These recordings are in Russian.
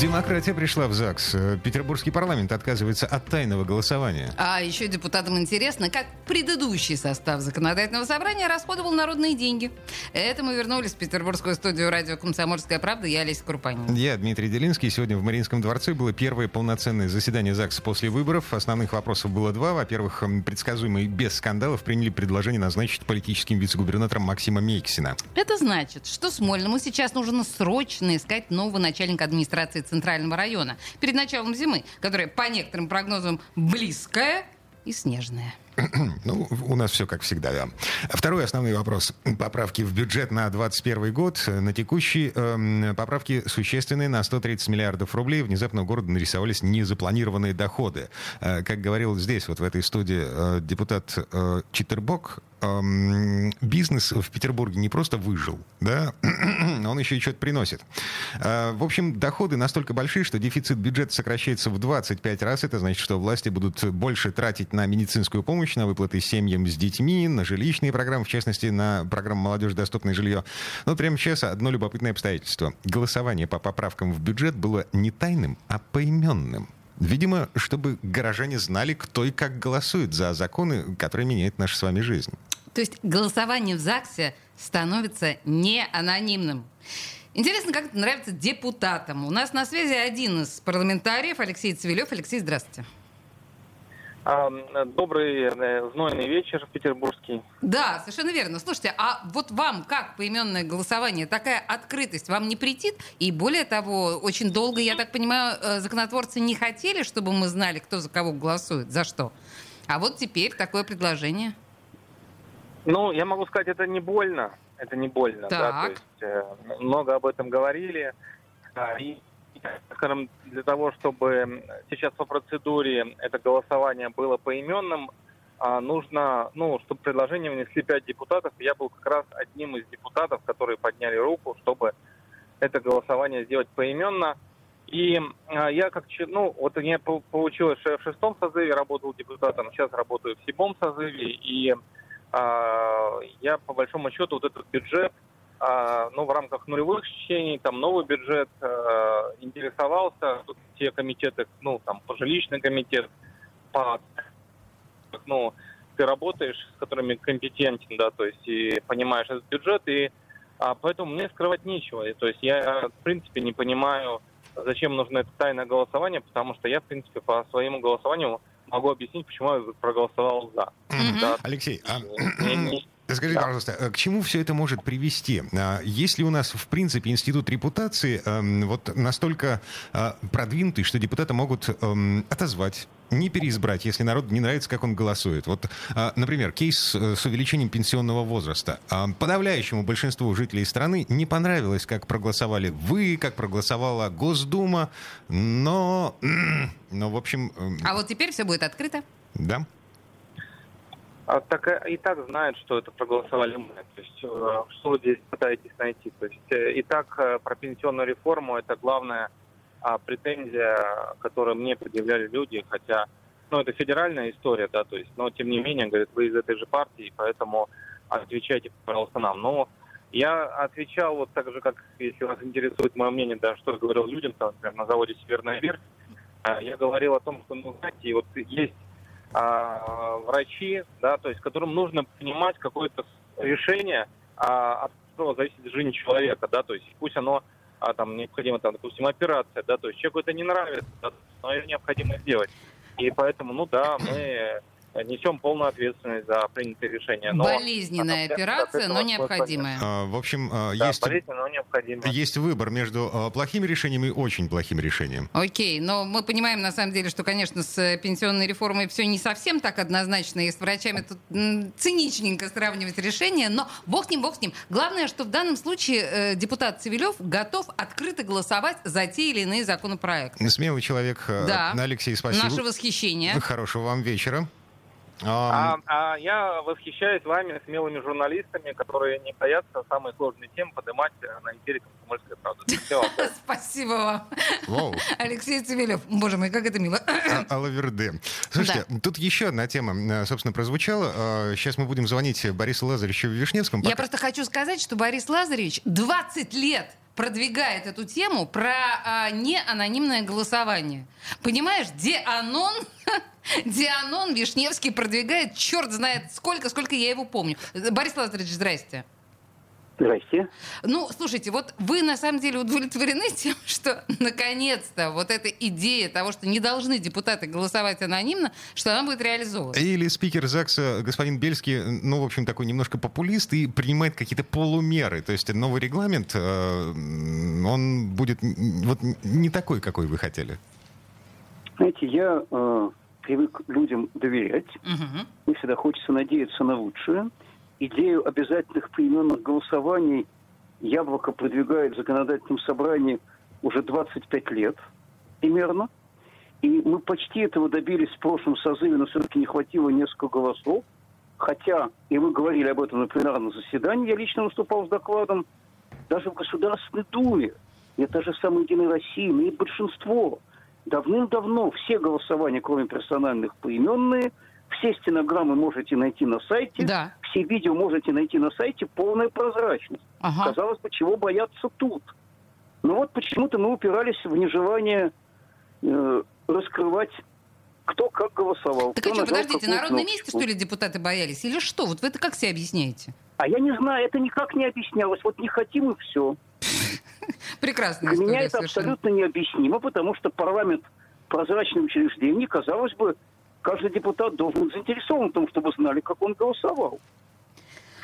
Демократия пришла в ЗАГС. Петербургский парламент отказывается от тайного голосования. А еще депутатам интересно, как предыдущий состав законодательного собрания расходовал народные деньги. Это мы вернулись в петербургскую студию радио «Комсомольская правда». Я Олеся Крупанин. Я Дмитрий Делинский. Сегодня в Мариинском дворце было первое полноценное заседание ЗАГСа после выборов. Основных вопросов было два. Во-первых, предсказуемо и без скандалов приняли предложение назначить политическим вице-губернатором Максима Мейксина. Это значит, что Смольному сейчас нужно срочно искать нового начальника администрации Центрального района перед началом зимы, которая, по некоторым прогнозам, близкая и снежная. Ну, у нас все как всегда, да. Второй основной вопрос. Поправки в бюджет на 2021 год. На текущий э, поправки существенные на 130 миллиардов рублей. Внезапно у города нарисовались незапланированные доходы. Э, как говорил здесь, вот в этой студии, э, депутат э, Читербок, бизнес в Петербурге не просто выжил, да, он еще и что-то приносит. Э, в общем, доходы настолько большие, что дефицит бюджета сокращается в 25 раз. Это значит, что власти будут больше тратить на медицинскую помощь, помощь, на выплаты семьям с детьми, на жилищные программы, в частности, на программу «Молодежь. Доступное жилье». Но прямо сейчас одно любопытное обстоятельство. Голосование по поправкам в бюджет было не тайным, а поименным. Видимо, чтобы горожане знали, кто и как голосует за законы, которые меняют нашу с вами жизнь. То есть голосование в ЗАГСе становится не анонимным. Интересно, как это нравится депутатам. У нас на связи один из парламентариев, Алексей Цивилев. Алексей, здравствуйте. Добрый э, знойный вечер петербургский. Да, совершенно верно. Слушайте, а вот вам как поименное голосование, такая открытость вам не претит? И более того, очень долго, я так понимаю, э, законотворцы не хотели, чтобы мы знали, кто за кого голосует, за что. А вот теперь такое предложение. Ну, я могу сказать, это не больно. Это не больно. Так. Да? То есть, э, много об этом говорили. И скажем, для того, чтобы сейчас по процедуре это голосование было поименным, а, нужно, ну, чтобы предложение внесли пять депутатов. Я был как раз одним из депутатов, которые подняли руку, чтобы это голосование сделать поименно. И а, я как, ну, вот меня получилось, что я в шестом созыве работал депутатом, сейчас работаю в седьмом созыве, и а, я по большому счету вот этот бюджет а, ну, в рамках нулевых чтений, там, новый бюджет, э, интересовался, тут те комитеты, ну, там, жилищный комитет, по, ну, ты работаешь, с которыми компетентен, да, то есть, и понимаешь этот бюджет, и а, поэтому мне скрывать нечего. И, то есть, я, в принципе, не понимаю, зачем нужно это тайное голосование, потому что я, в принципе, по своему голосованию могу объяснить, почему я проголосовал за. Mm-hmm. Да. Алексей, а... не, не, Скажите, да. пожалуйста, э, к чему все это может привести? А, есть ли у нас, в принципе, институт репутации эм, вот настолько э, продвинутый, что депутаты могут эм, отозвать, не переизбрать, если народу не нравится, как он голосует? Вот, э, например, кейс с увеличением пенсионного возраста. А, подавляющему большинству жителей страны не понравилось, как проголосовали вы, как проголосовала Госдума, но, но в общем... Эм, а вот теперь все будет открыто? Да. А, так э, и так знают, что это проголосовали мы. То есть э, что здесь пытаетесь найти? То есть э, и так про пенсионную реформу это главная а, претензия, которую мне предъявляли люди, хотя ну, это федеральная история, да, то есть, но тем не менее, говорят, вы из этой же партии, поэтому отвечайте, пожалуйста, нам. Но я отвечал вот так же, как, если вас интересует мое мнение, да, что я говорил людям, там, например, на заводе «Северная верфь», я говорил о том, что, ну, знаете, вот есть а, врачи, да, то есть которым нужно принимать какое-то решение, а, от которого зависит жизнь человека, да, то есть пусть оно а, там необходимо, там, допустим, операция, да, то есть человеку это не нравится, да, но ее необходимо сделать. И поэтому, ну да, мы несем полную ответственность за принятые решения. Но Болезненная операция, но необходимая. А, в общем, а, да, есть, но необходимая. есть выбор между а, плохим решением и очень плохим решением. Окей, но мы понимаем, на самом деле, что, конечно, с пенсионной реформой все не совсем так однозначно, и с врачами тут циничненько сравнивать решения, но бог с ним, бог с ним. Главное, что в данном случае э, депутат Цивилев готов открыто голосовать за те или иные законопроекты. Смелый человек. Э, да. Алексей, спасибо. Наше восхищение. Хорошего вам вечера. А, а я восхищаюсь вами, смелыми журналистами, которые не боятся самые сложные темы поднимать на эфире «Комсомольской правды». Спасибо вам. Алексей Цивилев. Боже мой, как это мило. А, Алаверды. Слушайте, тут еще одна тема, э, собственно, прозвучала. Сейчас мы будем звонить Борису Лазаревичу Вишневскому. Я просто хочу сказать, что Борис Лазаревич 20 лет продвигает эту тему про а, неанонимное голосование. Понимаешь, Дианон, Дианон Вишневский продвигает, черт знает сколько, сколько я его помню. Борис Лазаревич, здрасте. Здрасте. Ну, слушайте, вот вы на самом деле удовлетворены тем, что наконец-то вот эта идея того, что не должны депутаты голосовать анонимно, что она будет реализована. Или спикер ЗАГСа господин Бельский, ну, в общем, такой немножко популист и принимает какие-то полумеры. То есть новый регламент, э, он будет вот не такой, какой вы хотели. Знаете, я э, привык людям доверять. Угу. Мне всегда хочется надеяться на лучшее идею обязательных поименных голосований Яблоко продвигает в законодательном собрании уже 25 лет примерно. И мы почти этого добились в прошлом созыве, но все-таки не хватило несколько голосов. Хотя, и мы говорили об этом на пленарном заседании, я лично выступал с докладом, даже в Государственной Думе, и та же самая Единая Россия имеет большинство. Давным-давно все голосования, кроме персональных, поименные – все стенограммы можете найти на сайте, да. все видео можете найти на сайте, полная прозрачность. Ага. Казалось бы, чего бояться тут? Но вот почему-то мы упирались в нежелание э, раскрывать кто как голосовал. Так а что, подождите, на народном месте, что ли, депутаты боялись? Или что? Вот вы это как себе объясняете? А я не знаю, это никак не объяснялось. Вот не хотим и все. Прекрасно. Для меня это абсолютно необъяснимо, потому что парламент прозрачное учреждение, казалось бы, каждый депутат должен быть заинтересован в том, чтобы знали, как он голосовал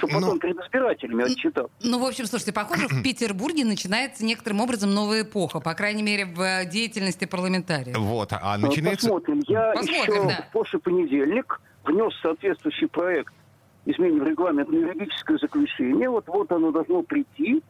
чтобы потом ну, перед избирателями отчитаться. Ну, в общем, слушайте, похоже, в Петербурге начинается некоторым образом новая эпоха, по крайней мере, в э, деятельности парламентариев. Вот, а начинается... Посмотрим. Я Посмотрим, еще да. в прошлый понедельник внес соответствующий проект изменения в регламент на юридическое заключение. Вот, вот оно должно прийти.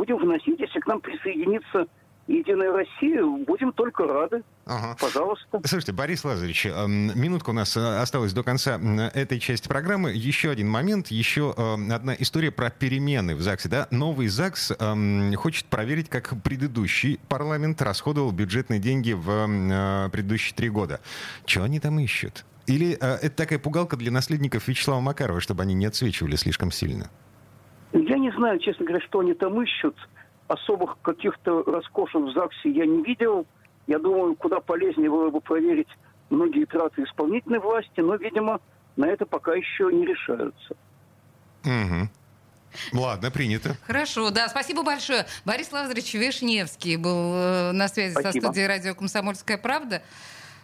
Будем вносить, если к нам присоединится Единая Россия, будем только рады. Ага. Пожалуйста. Слушайте, Борис Лазаревич, эм, минутка у нас э, осталась до конца этой части программы. Еще один момент, еще эм, одна история про перемены в ЗАГСе. Да? Новый ЗАГС эм, хочет проверить, как предыдущий парламент расходовал бюджетные деньги в э, предыдущие три года. Чего они там ищут? Или э, это такая пугалка для наследников Вячеслава Макарова, чтобы они не отсвечивали слишком сильно? Я не знаю, честно говоря, что они там ищут особых каких-то роскошек в ЗАГСе я не видел. Я думаю, куда полезнее было бы проверить многие траты исполнительной власти, но, видимо, на это пока еще не решаются. Угу. Ладно, принято. Хорошо, да, спасибо большое. Борис Лазаревич Вишневский был э, на связи спасибо. со студией радио «Комсомольская правда».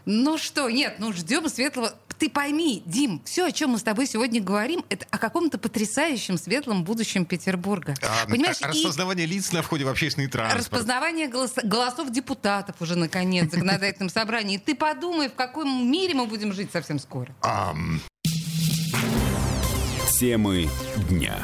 Ну что, нет, ну ждем светлого. Ты пойми, Дим, все, о чем мы с тобой сегодня говорим, это о каком-то потрясающем светлом будущем Петербурга. А, Понимаешь, а, распознавание и... лиц на входе в общественный транспорт. Распознавание голос... голосов депутатов уже наконец в законодательном собрании. Ты подумай, в каком мире мы будем жить совсем скоро. Темы дня.